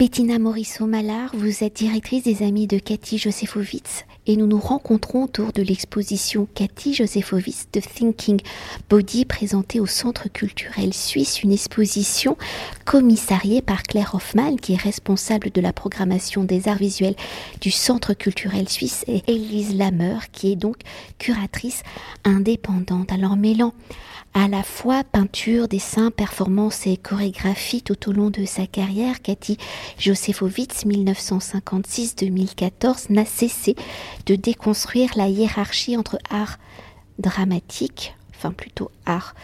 Bettina Morisseau-Mallard, vous êtes directrice des Amis de Cathy Josefowitz et nous nous rencontrons autour de l'exposition Cathy Josefowitz de Thinking Body présentée au Centre culturel suisse, une exposition commissariée par Claire Hoffman qui est responsable de la programmation des arts visuels du Centre culturel suisse et Elise Lammer qui est donc curatrice indépendante. Alors mêlant à la fois peinture, dessin, performance et chorégraphie tout au long de sa carrière, Cathy Josefowitz 1956-2014 n'a cessé de déconstruire la hiérarchie entre art dramatique, enfin plutôt art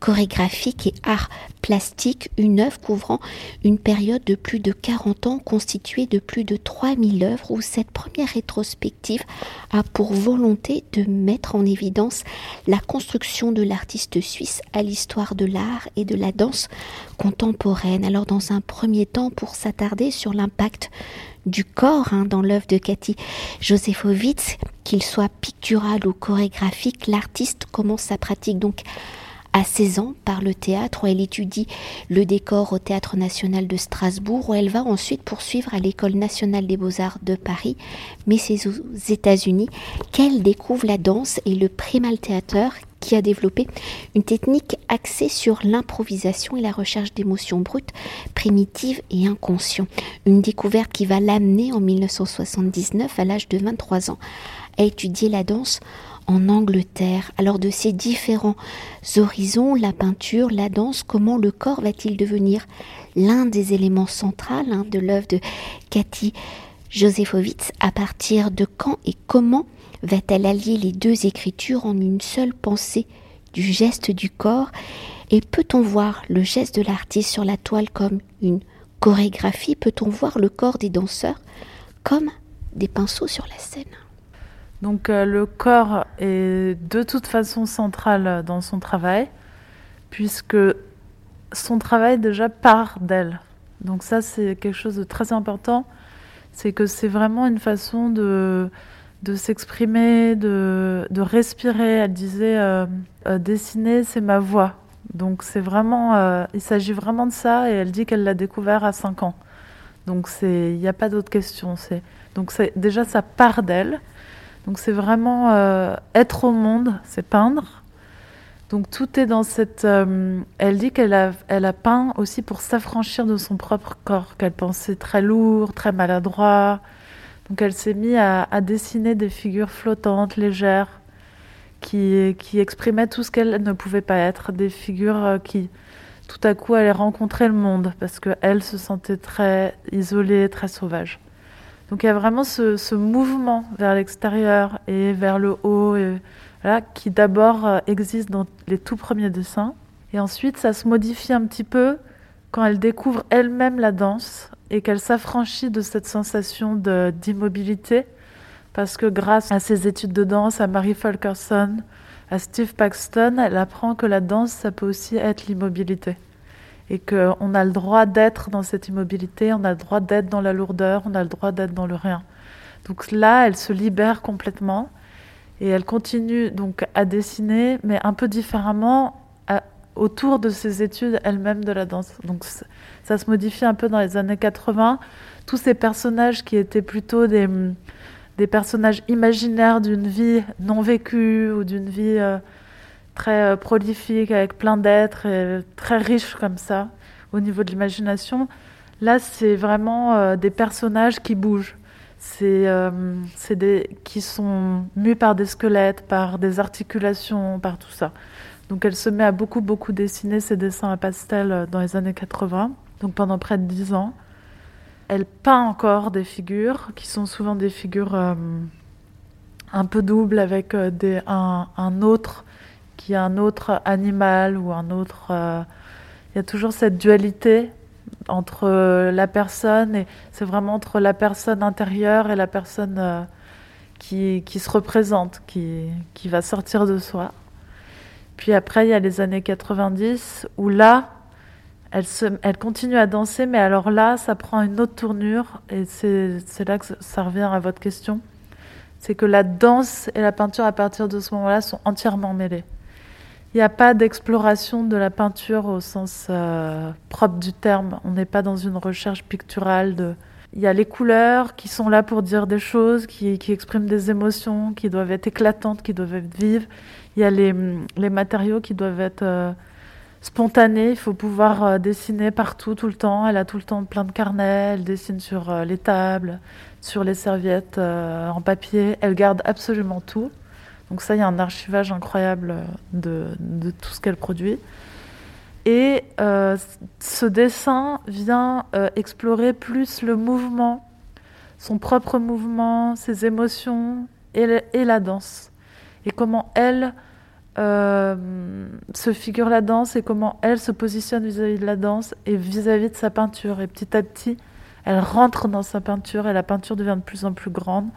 chorégraphique et art plastique, une œuvre couvrant une période de plus de 40 ans constituée de plus de 3000 œuvres où cette première rétrospective a pour volonté de mettre en évidence la construction de l'artiste suisse à l'histoire de l'art et de la danse contemporaine. Alors dans un premier temps pour s'attarder sur l'impact du corps hein, dans l'œuvre de Cathy Josefowitz, qu'il soit pictural ou chorégraphique, l'artiste commence sa pratique donc à 16 ans par le théâtre où elle étudie le décor au Théâtre national de Strasbourg où elle va ensuite poursuivre à l'École nationale des beaux-arts de Paris mais c'est aux États-Unis qu'elle découvre la danse et le primal théâtre qui a développé une technique axée sur l'improvisation et la recherche d'émotions brutes, primitives et inconscientes. Une découverte qui va l'amener en 1979, à l'âge de 23 ans, à étudier la danse en Angleterre. Alors de ces différents horizons, la peinture, la danse, comment le corps va-t-il devenir l'un des éléments centraux hein, de l'œuvre de Cathy Josefowitz À partir de quand et comment va-t-elle allier les deux écritures en une seule pensée du geste du corps? Et peut-on voir le geste de l'artiste sur la toile comme une chorégraphie? Peut-on voir le corps des danseurs comme des pinceaux sur la scène? Donc euh, le corps est de toute façon central dans son travail, puisque son travail déjà part d'elle. Donc ça c'est quelque chose de très important, c'est que c'est vraiment une façon de, de s'exprimer, de, de, respirer. Elle disait euh, euh, dessiner c'est ma voix. Donc c'est vraiment, il s'agit vraiment de ça et elle dit qu'elle l'a découvert à 5 ans. Donc il n'y a pas d'autre question. Donc déjà ça part d'elle. Donc c'est vraiment euh, être au monde, c'est peindre. Donc tout est dans cette... Euh, elle dit qu'elle a, elle a peint aussi pour s'affranchir de son propre corps, qu'elle pensait très lourd, très maladroit. Donc elle s'est mise à, dessiner des figures flottantes, légères, qui, qui exprimaient tout ce qu'elle ne pouvait pas être, des figures euh, qui tout à coup allaient rencontrer le monde, parce qu'elle se sentait très isolée, très sauvage. Donc il y a vraiment ce, mouvement vers l'extérieur et vers le haut, et, qui d'abord euh, existe dans les tout premiers dessins. Et ensuite, ça se modifie un petit peu quand elle découvre elle-même la danse et qu'elle s'affranchit de cette sensation d'immobilité. Parce que grâce à ses études de danse, à Mary Fulkerson, à Steve Paxton, elle apprend que la danse, ça peut aussi être l'immobilité et qu'on a le droit d'être dans cette immobilité, on a le droit d'être dans la lourdeur, on a le droit d'être dans le rien. Donc là, elle se libère complètement et elle continue donc à dessiner, mais un peu différemment autour de ses études elle-même de la danse. Donc ça se modifie un peu dans les années 80. Tous ces personnages qui étaient plutôt des, des personnages imaginaires d'une vie non vécue ou d'une vie... Euh, très euh, prolifique, avec plein d'êtres, et très riche comme ça, au niveau de l'imagination. Là, c'est vraiment euh, des personnages qui bougent. C'est des qui sont mus par des squelettes, par des articulations, par tout ça. Donc elle se met à beaucoup, beaucoup dessiner ses dessins à pastel dans les années 80, donc pendant près de 10 ans. Elle peint encore des figures qui sont souvent des figures un peu doubles avec des, un, autre qu'il y a un autre animal ou un autre. Euh, il y a toujours cette dualité entre la personne et c'est vraiment entre la personne intérieure et la personne euh, qui, qui, se représente, qui, qui va sortir de soi. Puis après, il y a les années 90 où là, elle, se, elle continue à danser, mais alors là, ça prend une autre tournure et c'est là que ça revient à votre question. C'est que la danse et la peinture à partir de ce moment-là sont entièrement mêlées. Il n'y a pas d'exploration de la peinture au sens euh, propre du terme. On n'est pas dans une recherche picturale. De... Il y a les couleurs qui sont là pour dire des choses, qui, qui, expriment des émotions, qui doivent être éclatantes, qui doivent être vives. Il y a les, les matériaux qui doivent être euh, spontanés. Il faut pouvoir euh, dessiner partout, tout le temps. Elle a tout le temps plein de carnets. Elle dessine sur euh, les tables, sur les serviettes en papier. Elle garde absolument tout. Donc ça, il y a un archivage incroyable de, de tout ce qu'elle produit. Et euh, ce dessin vient euh, explorer plus le mouvement, son propre mouvement, ses émotions et, la danse. Et comment elle euh, se figure la danse et comment elle se positionne vis-à-vis de la danse et vis-à-vis -vis de sa peinture. Et petit à petit, elle rentre dans sa peinture et la peinture devient de plus en plus grande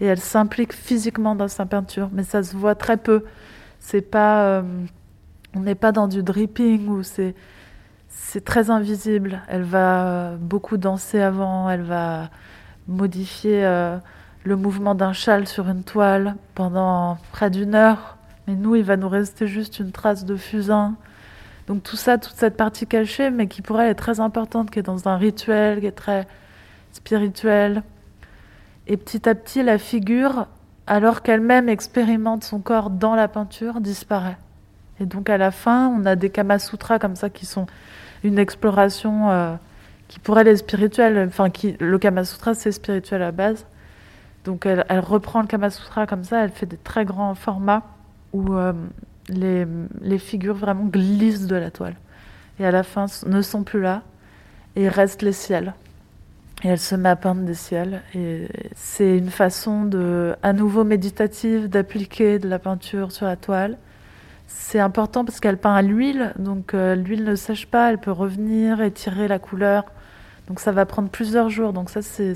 et elle s'implique physiquement dans sa peinture, mais ça se voit très peu. C'est pas, on n'est pas dans du dripping où c'est très invisible. Elle va beaucoup danser avant, elle va modifier euh, le mouvement d'un châle sur une toile pendant près d'une heure. Mais nous, il va nous rester juste une trace de fusain. Donc tout ça, toute cette partie cachée, mais qui pour elle est très importante, qui est dans un rituel, qui est très spirituel. Et petit à petit, la figure, alors qu'elle-même expérimente son corps dans la peinture, disparaît. Et donc à la fin, on a des Kamasutras comme ça qui sont une exploration euh, qui pour elle est spirituelle. Enfin, le Kamasutra, c'est spirituel à base. Donc elle, reprend le Kamasutra comme ça, elle fait des très grands formats où euh, les, les, figures vraiment glissent de la toile. Et à la fin, ne sont plus là et restent les ciels. Et elle se met à peindre des ciels. Et c'est une façon de, à nouveau méditative d'appliquer de la peinture sur la toile. C'est important parce qu'elle peint à l'huile, donc euh, l'huile ne sèche pas, elle peut revenir, étirer la couleur. Donc ça va prendre plusieurs jours. Donc ça, c'est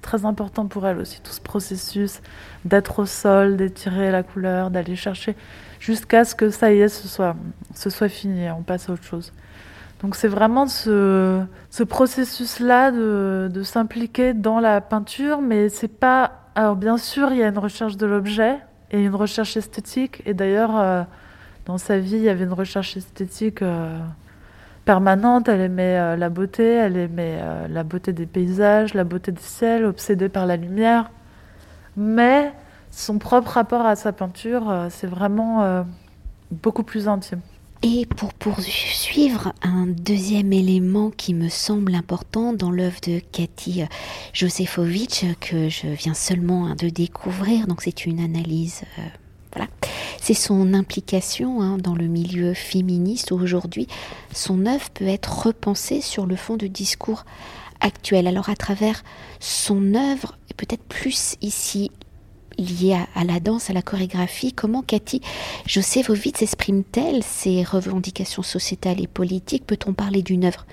très important pour elle aussi, tout ce processus d'être au sol, d'étirer la couleur, d'aller chercher, jusqu'à ce que ça y est, ce soit, ce soit fini, on passe à autre chose. Donc c'est vraiment ce, ce processus-là de, de s'impliquer dans la peinture, mais c'est pas. Alors bien sûr, il y a une recherche de l'objet et une recherche esthétique. Et d'ailleurs, euh, dans sa vie, il y avait une recherche esthétique euh, permanente. Elle aimait euh, la beauté, elle aimait euh, la beauté des paysages, la beauté du ciel, obsédée par la lumière. Mais son propre rapport à sa peinture, c'est vraiment beaucoup plus intime. Et pour poursuivre, un deuxième élément qui me semble important dans l'œuvre de Cathy Josefovitch, que je viens seulement de découvrir, donc c'est une analyse, c'est son implication hein, dans le milieu féministe aujourd'hui. Son œuvre peut être repensée sur le fond de discours actuel. Alors à travers son œuvre, et peut-être plus ici liée à, la danse, à la chorégraphie, comment Cathy Josefovitch exprime-t-elle ses revendications sociétales et politiques? Peut-on parler d'une œuvre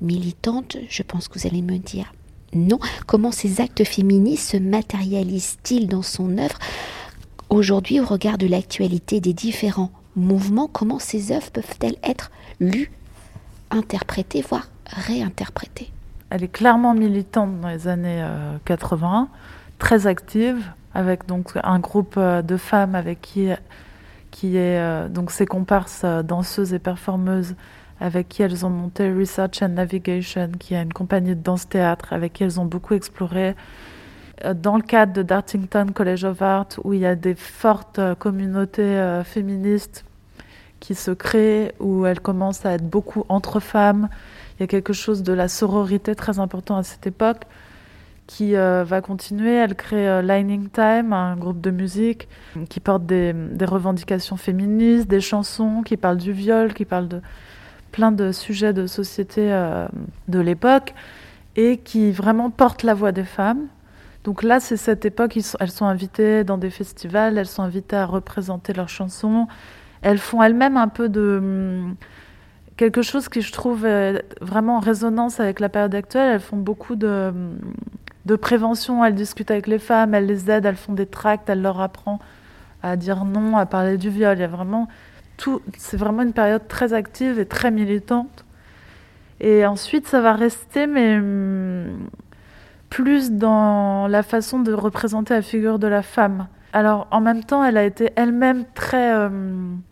militante? Je pense que vous allez me dire non. Comment ces actes féministes se matérialisent-ils dans son œuvre? Aujourd'hui, au regard de l'actualité des différents mouvements, comment ces œuvres peuvent-elles être lues, interprétées, voire réinterprétées? Elle est clairement militante dans les années euh, 80, très active, avec donc un groupe euh, de femmes avec qui, qui est euh, donc ses comparses euh, danseuses et performeuses avec qui elles ont monté Research and Navigation, qui est une compagnie de danse-théâtre avec qui elles ont beaucoup exploré dans le cadre de Dartington College of Art, où il y a des fortes communautés euh, féministes qui se créent, où elles commencent à être beaucoup entre femmes. Il y a quelque chose de la sororité très important à cette époque qui euh, va continuer. Elle crée euh, Lining Time, un groupe de musique qui porte des, revendications féministes, des chansons qui parlent du viol, qui parlent de plein de sujets de société euh, de l'époque et qui vraiment porte la voix des femmes. Donc là, c'est cette époque, elles sont invitées dans des festivals, elles sont invitées à représenter leurs chansons. Elles font elles-mêmes un peu de quelque chose qui, je trouve, vraiment en résonance avec la période actuelle. Elles font beaucoup de, de prévention, elles discutent avec les femmes, elles les aident, elles font des tracts, elles leur apprennent à dire non, à parler du viol. Il y a vraiment tout, c'est vraiment une période très active et très militante. Et ensuite, ça va rester, mais plus dans la façon de représenter la figure de la femme. Alors en même temps, elle a été elle-même très, euh,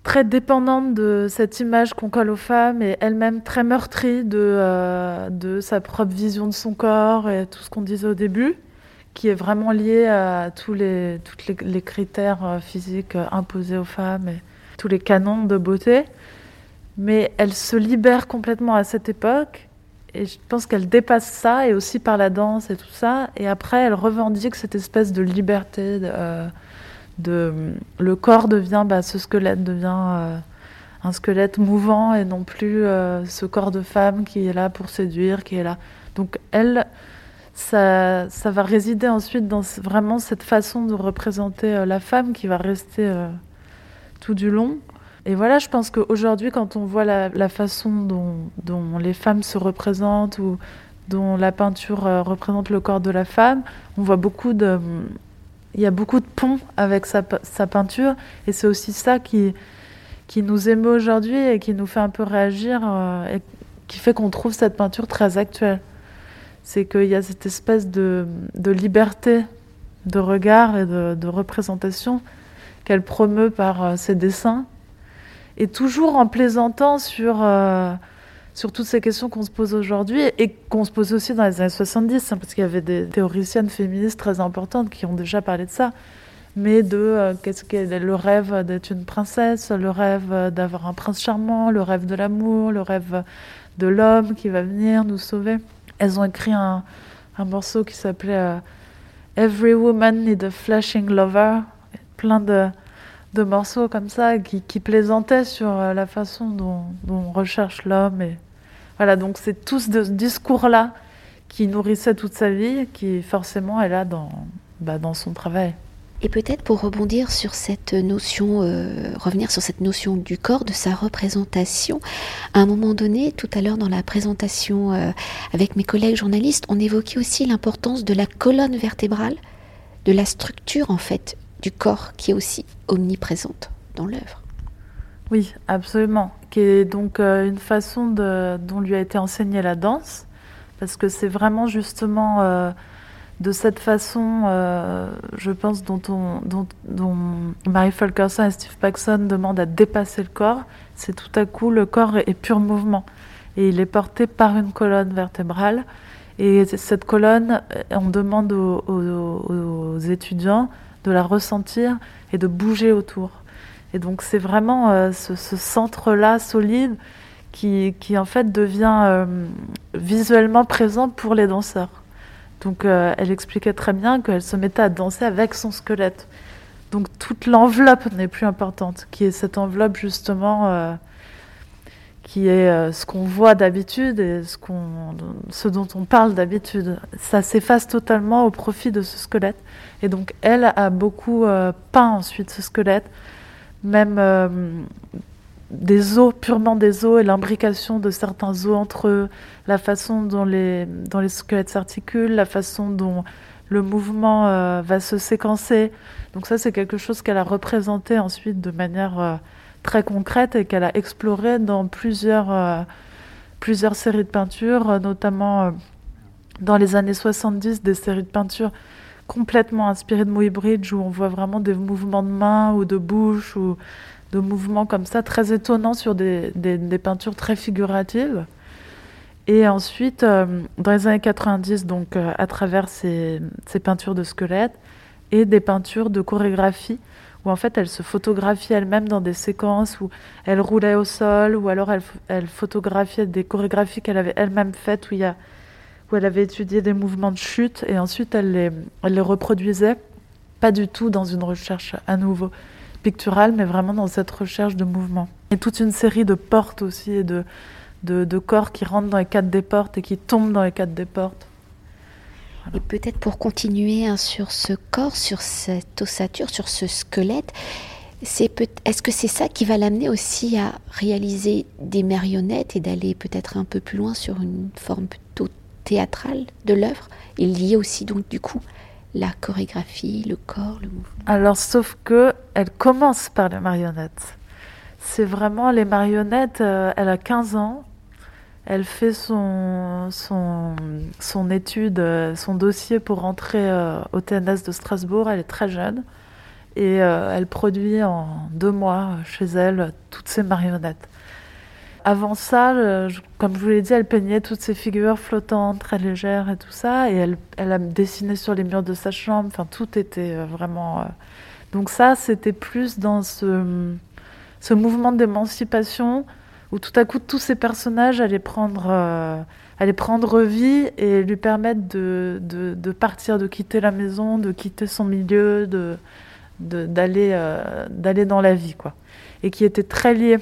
très dépendante de cette image qu'on colle aux femmes et elle-même très meurtrie de, euh, de sa propre vision de son corps et tout ce qu'on disait au début, qui est vraiment lié à tous les, les, les critères euh, physiques imposés aux femmes et tous les canons de beauté. Mais elle se libère complètement à cette époque et je pense qu'elle dépasse ça, et aussi par la danse et tout ça. Et après, elle revendique cette espèce de liberté. De, euh, le corps devient, bah, ce squelette devient euh, un squelette mouvant et non plus euh, ce corps de femme qui est là pour séduire, qui est là. Donc elle, ça va résider ensuite dans vraiment cette façon de représenter la femme qui va rester tout du long. Et voilà, je pense qu'aujourd'hui, quand on voit la, façon dont, les femmes se représentent ou dont la peinture euh, représente le corps de la femme, on voit beaucoup de... Il y a beaucoup de ponts avec sa, peinture et c'est aussi ça qui, qui nous émeut aujourd'hui et qui nous fait un peu réagir euh, et qui fait qu'on trouve cette peinture très actuelle. C'est qu'il y a cette espèce de, liberté de regard et de, représentation qu'elle promeut par euh, ses dessins et toujours en plaisantant sur, euh, sur toutes ces questions qu'on se pose aujourd'hui et qu'on se pose aussi dans les années 70, hein, parce qu'il y avait des théoriciennes féministes très importantes qui ont déjà parlé de ça, mais de euh, qu'est-ce qu'est le rêve d'être une princesse, le rêve d'avoir un prince charmant, le rêve de l'amour, le rêve de l'homme qui va venir nous sauver. Elles ont écrit un, un morceau qui s'appelait euh, Every Woman Need a Flashing Lover, plein de de morceaux comme ça qui, plaisantaient sur euh, la façon dont, on recherche l'homme. Et voilà, donc c'est tout ce discours-là qui nourrissait toute sa vie, qui forcément est là dans, bah, dans son travail. Et peut-être pour rebondir sur cette notion, euh, revenir sur cette notion du corps, de sa représentation, à un moment donné, tout à l'heure dans la présentation euh, avec mes collègues journalistes, on évoquait aussi l'importance de la colonne vertébrale, de la structure en fait du corps qui est aussi omniprésente dans l'œuvre. Oui, absolument. Qui est donc euh, une façon dont lui a été enseignée la danse, parce que c'est vraiment justement euh, de cette façon, euh, je pense, dont, on, dont, Mary Fulkerson et Steve Paxson demandent à dépasser le corps. C'est tout à coup le corps est, pur mouvement et il est porté par une colonne vertébrale. Et cette colonne, on demande aux étudiants de la ressentir et de bouger autour. Et donc c'est vraiment euh, ce, centre-là solide qui, qui, en fait devient euh, visuellement présent pour les danseurs. Donc euh, elle expliquait très bien qu'elle se mettait à danser avec son squelette. Donc toute l'enveloppe n'est plus importante, qui est cette enveloppe justement qui est ce qu'on voit d'habitude et ce, qu'on, ce dont on parle d'habitude. Ça s'efface totalement au profit de ce squelette. Et donc, elle a beaucoup euh, peint ensuite ce squelette, même euh, des os, purement des os, et l'imbrication de certains os entre eux, la façon dont les, dont les squelettes s'articulent, la façon dont le mouvement euh, va se séquencer. Donc ça, c'est quelque chose qu'elle a représenté ensuite de manière très concrète et qu'elle a exploré dans plusieurs, plusieurs séries de peintures, notamment dans les années 70, des séries de peintures complètement inspiré de Moe Bridge où on voit vraiment des mouvements de main ou de bouche ou de mouvements comme ça très étonnants sur des, des, peintures très figuratives. Et ensuite, euh, dans les années 90, donc euh, à travers ces, ces, peintures de squelettes et des peintures de chorégraphie, où en fait elle se photographiait elle-même dans des séquences où elle roulait au sol, ou alors elle, photographiait des chorégraphies qu'elle avait elle-même faites, où elle avait étudié des mouvements de chute et ensuite elle les, elle les reproduisait, pas du tout dans une recherche à nouveau picturale, mais vraiment dans cette recherche de mouvement. Et toute une série de portes aussi et de, de, corps qui rentrent dans les cadres des portes et qui tombent dans les cadres des portes. Et peut-être pour continuer hein, sur ce corps, sur cette ossature, sur ce squelette, est-ce que c'est ça qui va l'amener aussi à réaliser des marionnettes et d'aller peut-être un peu plus loin sur une forme plutôt théâtrale de l'œuvre y a aussi donc du coup la chorégraphie, le corps, le mouvement? Alors sauf que elle commence par les marionnettes. C'est vraiment les marionnettes, euh, elle a 15 ans, elle fait son, son, son étude, euh, son dossier pour rentrer euh, au TNS de Strasbourg, elle est très jeune. Et elle produit en deux mois chez elle toutes ses marionnettes. Avant ça, comme je vous l'ai dit, elle peignait toutes ces figures flottantes, très légères et tout ça. Et elle, elle a dessiné sur les murs de sa chambre. Enfin, tout était euh, vraiment. Euh, donc, ça, c'était plus dans ce, ce mouvement d'émancipation où tout à coup, tous ces personnages allaient prendre, euh, allaient prendre vie et lui permettre de, de, partir, de quitter la maison, de quitter son milieu, de d'aller d'aller dans la vie, quoi. Et qui était très lié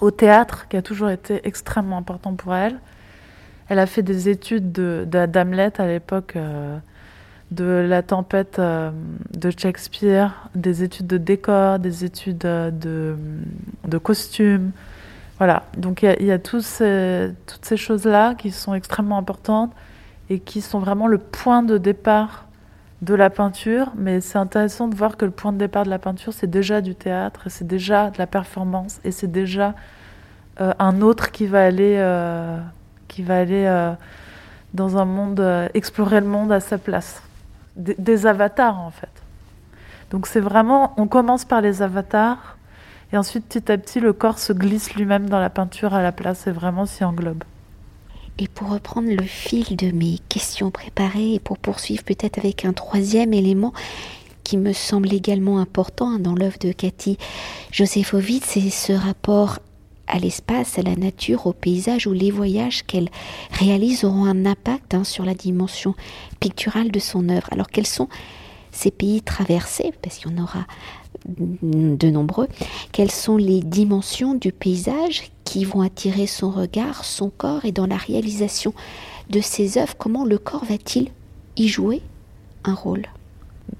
au théâtre, qui a toujours été extrêmement important pour elle. Elle a fait des études d'Hamlet de, à l'époque, euh, de la tempête euh, de Shakespeare, des études de décor, des études euh, de, de costumes. Voilà, donc il y a, toutes ces choses-là qui sont extrêmement importantes et qui sont vraiment le point de départ de la peinture, mais c'est intéressant de voir que le point de départ de la peinture, c'est déjà du théâtre, c'est déjà de la performance, et c'est déjà euh, un autre qui va aller, euh, qui va aller euh, dans un monde, explorer le monde à sa place. des avatars, en fait. Donc c'est vraiment, on commence par les avatars, et ensuite, petit à petit, le corps se glisse lui-même dans la peinture à la place, et vraiment s'y englobe. Et pour reprendre le fil de mes questions préparées et pour poursuivre peut-être avec un troisième élément qui me semble également important dans l'œuvre de Cathy Josefovitz, c'est ce rapport à l'espace, à la nature, au paysage, où les voyages qu'elle réalise auront un impact hein, sur la dimension picturale de son œuvre. Alors quels sont ces pays traversés, parce qu'il y en aura de nombreux, quelles sont les dimensions du paysage qui vont attirer son regard, son corps et dans la réalisation de ses œuvres, comment le corps va-t-il y jouer un rôle?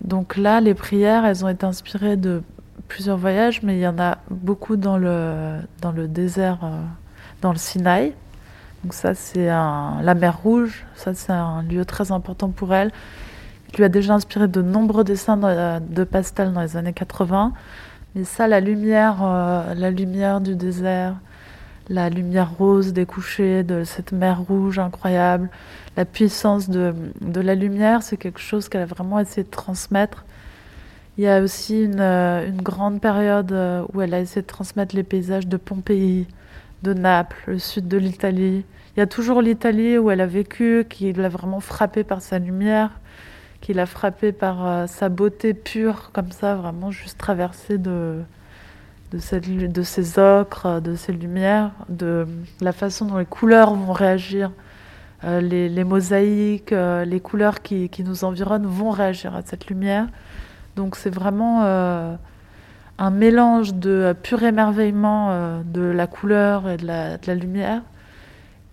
Donc là, les prières, elles ont été inspirées de plusieurs voyages, mais il y en a beaucoup dans le, dans le désert, euh, dans le Sinaï. Donc ça, c'est la mer Rouge, ça c'est un lieu très important pour elle lui a déjà inspiré de nombreux dessins de pastel dans les années 80. Mais ça, la lumière, euh, la lumière du désert, la lumière rose des couchers, de cette mer rouge incroyable, la puissance de, la lumière, c'est quelque chose qu'elle a vraiment essayé de transmettre. Il y a aussi une, euh, une, grande période euh, où elle a essayé de transmettre les paysages de Pompéi, de Naples, le sud de l'Italie. Il y a toujours l'Italie où elle a vécu, qui l'a vraiment frappée par sa lumière qu'il a frappé par euh, sa beauté pure, comme ça, vraiment juste traversée de, de, ces ocres, de ces lumières, de la façon dont les couleurs vont réagir. Euh, les, mosaïques, euh, les couleurs qui, qui, nous environnent vont réagir à cette lumière. Donc c'est vraiment un mélange de pur émerveillement de la couleur et la, de la lumière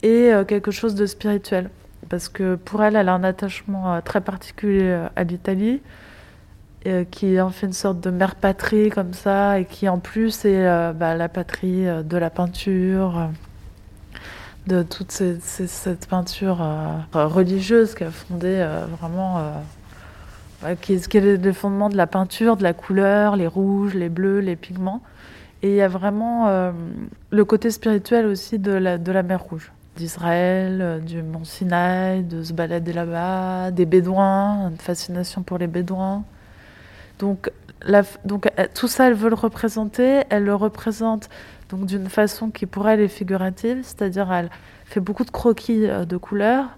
et quelque chose de spirituel parce que pour elle, elle a un attachement euh, très particulier euh, à l'Italie, euh, qui en fait une sorte de mère patrie comme ça, et qui en plus est bah, la patrie de la peinture, de toute cette peinture religieuse qui a fondé vraiment, qui, est, le fondement de la peinture, de la couleur, les rouges, les bleus, les pigments. Et il y a vraiment le côté spirituel aussi de la, de la mer Rouge d'Israël, euh, du mont Sinaï, de se balader là-bas, des bédouins, une fascination pour les bédouins. Donc, donc euh, tout ça, elle veut le représenter. Elle le représente donc d'une façon qui pour elle est figurative, c'est-à-dire elle fait beaucoup de croquis euh, de couleurs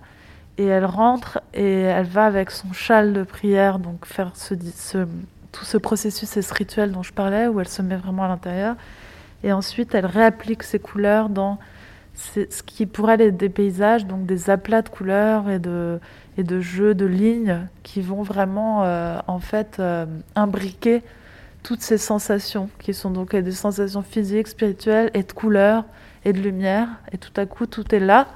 et elle rentre et elle va avec son châle de prière donc faire ce, tout ce processus et ce rituel dont je parlais où elle se met vraiment à l'intérieur et ensuite elle réapplique ces couleurs dans c'est ce qui pourrait être des paysages, donc des aplats de couleurs et de, et de jeux de lignes qui vont vraiment euh, en fait euh, imbriquer toutes ces sensations qui sont donc des sensations physiques, spirituelles et de couleurs et de lumière. Et tout à coup tout est là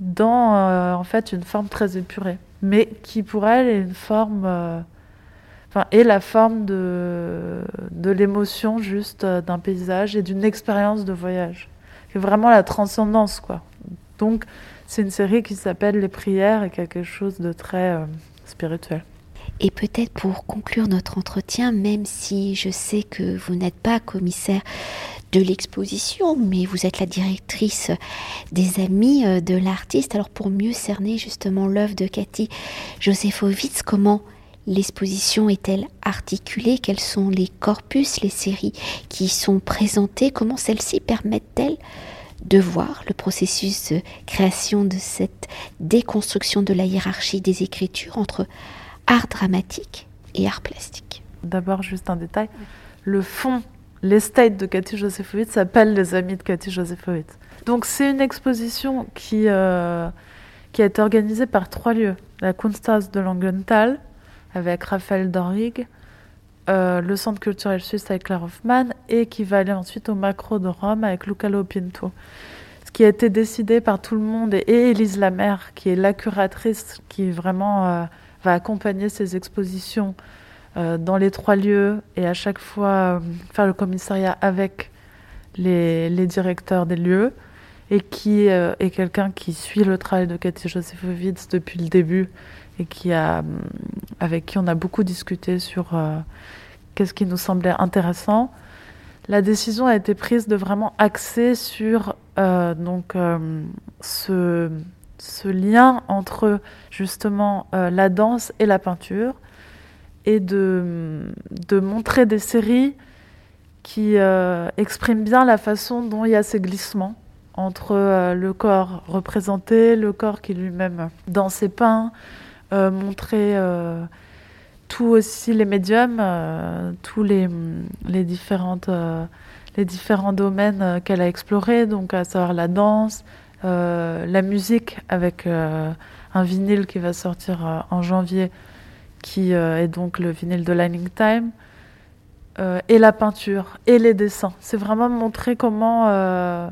dans euh, en fait une forme très épurée mais qui pour elle est une forme enfin est la forme de de l'émotion juste d'un paysage et d'une expérience de voyage vraiment la transcendance, quoi. Donc, c'est une série qui s'appelle Les prières et quelque chose de très euh, spirituel. Et peut-être pour conclure notre entretien, même si je sais que vous n'êtes pas commissaire de l'exposition, mais vous êtes la directrice des amis euh, de l'artiste, alors pour mieux cerner justement l'œuvre de Cathy Josefovitz, comment l'exposition est-elle articulée? Quels sont les corpus, les séries qui sont présentées? Comment celles-ci permettent-elles de voir le processus de création de cette déconstruction de la hiérarchie des écritures entre art dramatique et art plastique? D'abord, juste un détail. Le fond, l'estate de Cathy Josephowitz s'appelle Les Amis de Cathy Josephowitz. Donc c'est une exposition qui, euh, qui a été organisée par trois lieux. La Kunsthaus de Langenthal, avec Raphaël Dorrig, euh, le Centre culturel suisse avec Claire Hoffman, et qui va aller ensuite au Macro de Rome avec Luca Lopinto. Ce qui a été décidé par tout le monde, et, Élise Lamère, qui est la curatrice, qui vraiment euh, va accompagner ces expositions dans les trois lieux, et à chaque fois faire le commissariat avec les, directeurs des lieux et qui euh, est quelqu'un qui suit le travail de Cathy Josefovitz depuis le début et qui a, euh, avec qui on a beaucoup discuté sur euh, qu'est-ce qui nous semblait intéressant. La décision a été prise de vraiment axer sur donc ce, lien entre justement la danse et la peinture et de, de montrer des séries qui expriment bien la façon dont il y a ces glissements entre euh, le corps représenté, le corps qui lui-même dans ses peints, euh, montrer euh, tout aussi les médiums, tous les, les, différentes, les différents domaines qu'elle a explorés, donc à savoir la danse, la musique avec un vinyle qui va sortir en janvier, qui est donc le vinyle de Lining Time. et la peinture et les dessins. C'est vraiment montrer comment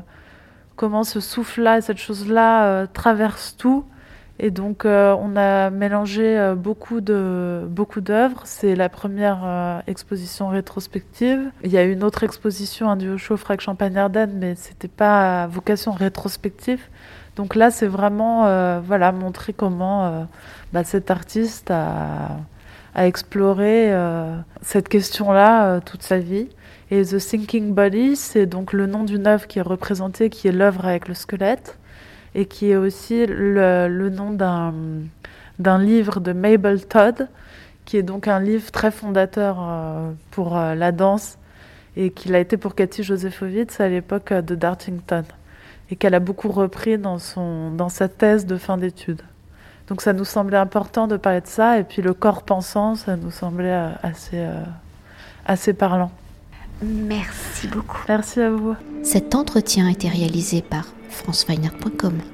comment ce souffle-là, cette chose-là euh, traverse tout. Et donc, euh, on a mélangé euh, beaucoup de beaucoup d'œuvres. C'est la première exposition rétrospective. Il y a une autre exposition, un duo show Frag Champagne Ardennes, mais c'était pas à vocation rétrospective. Donc là, c'est vraiment voilà montrer comment bah, cet artiste a exploré cette question-là toute sa vie. Et The Thinking Body, c'est donc le nom d'une œuvre qui est représentée, qui est l'œuvre avec le squelette, et qui est aussi le, nom d'un livre de Mabel Todd, qui est donc un livre très fondateur euh, pour euh, la danse, et qu'il a été pour Cathy Josephowitz à l'époque euh, de Dartington, et qu'elle a beaucoup repris dans, son, dans sa thèse de fin d'études. Donc ça nous semblait important de parler de ça, et puis le corps pensant, ça nous semblait assez, assez parlant. Merci beaucoup. Merci à vous. Cet entretien a été réalisé par franceweiner.com.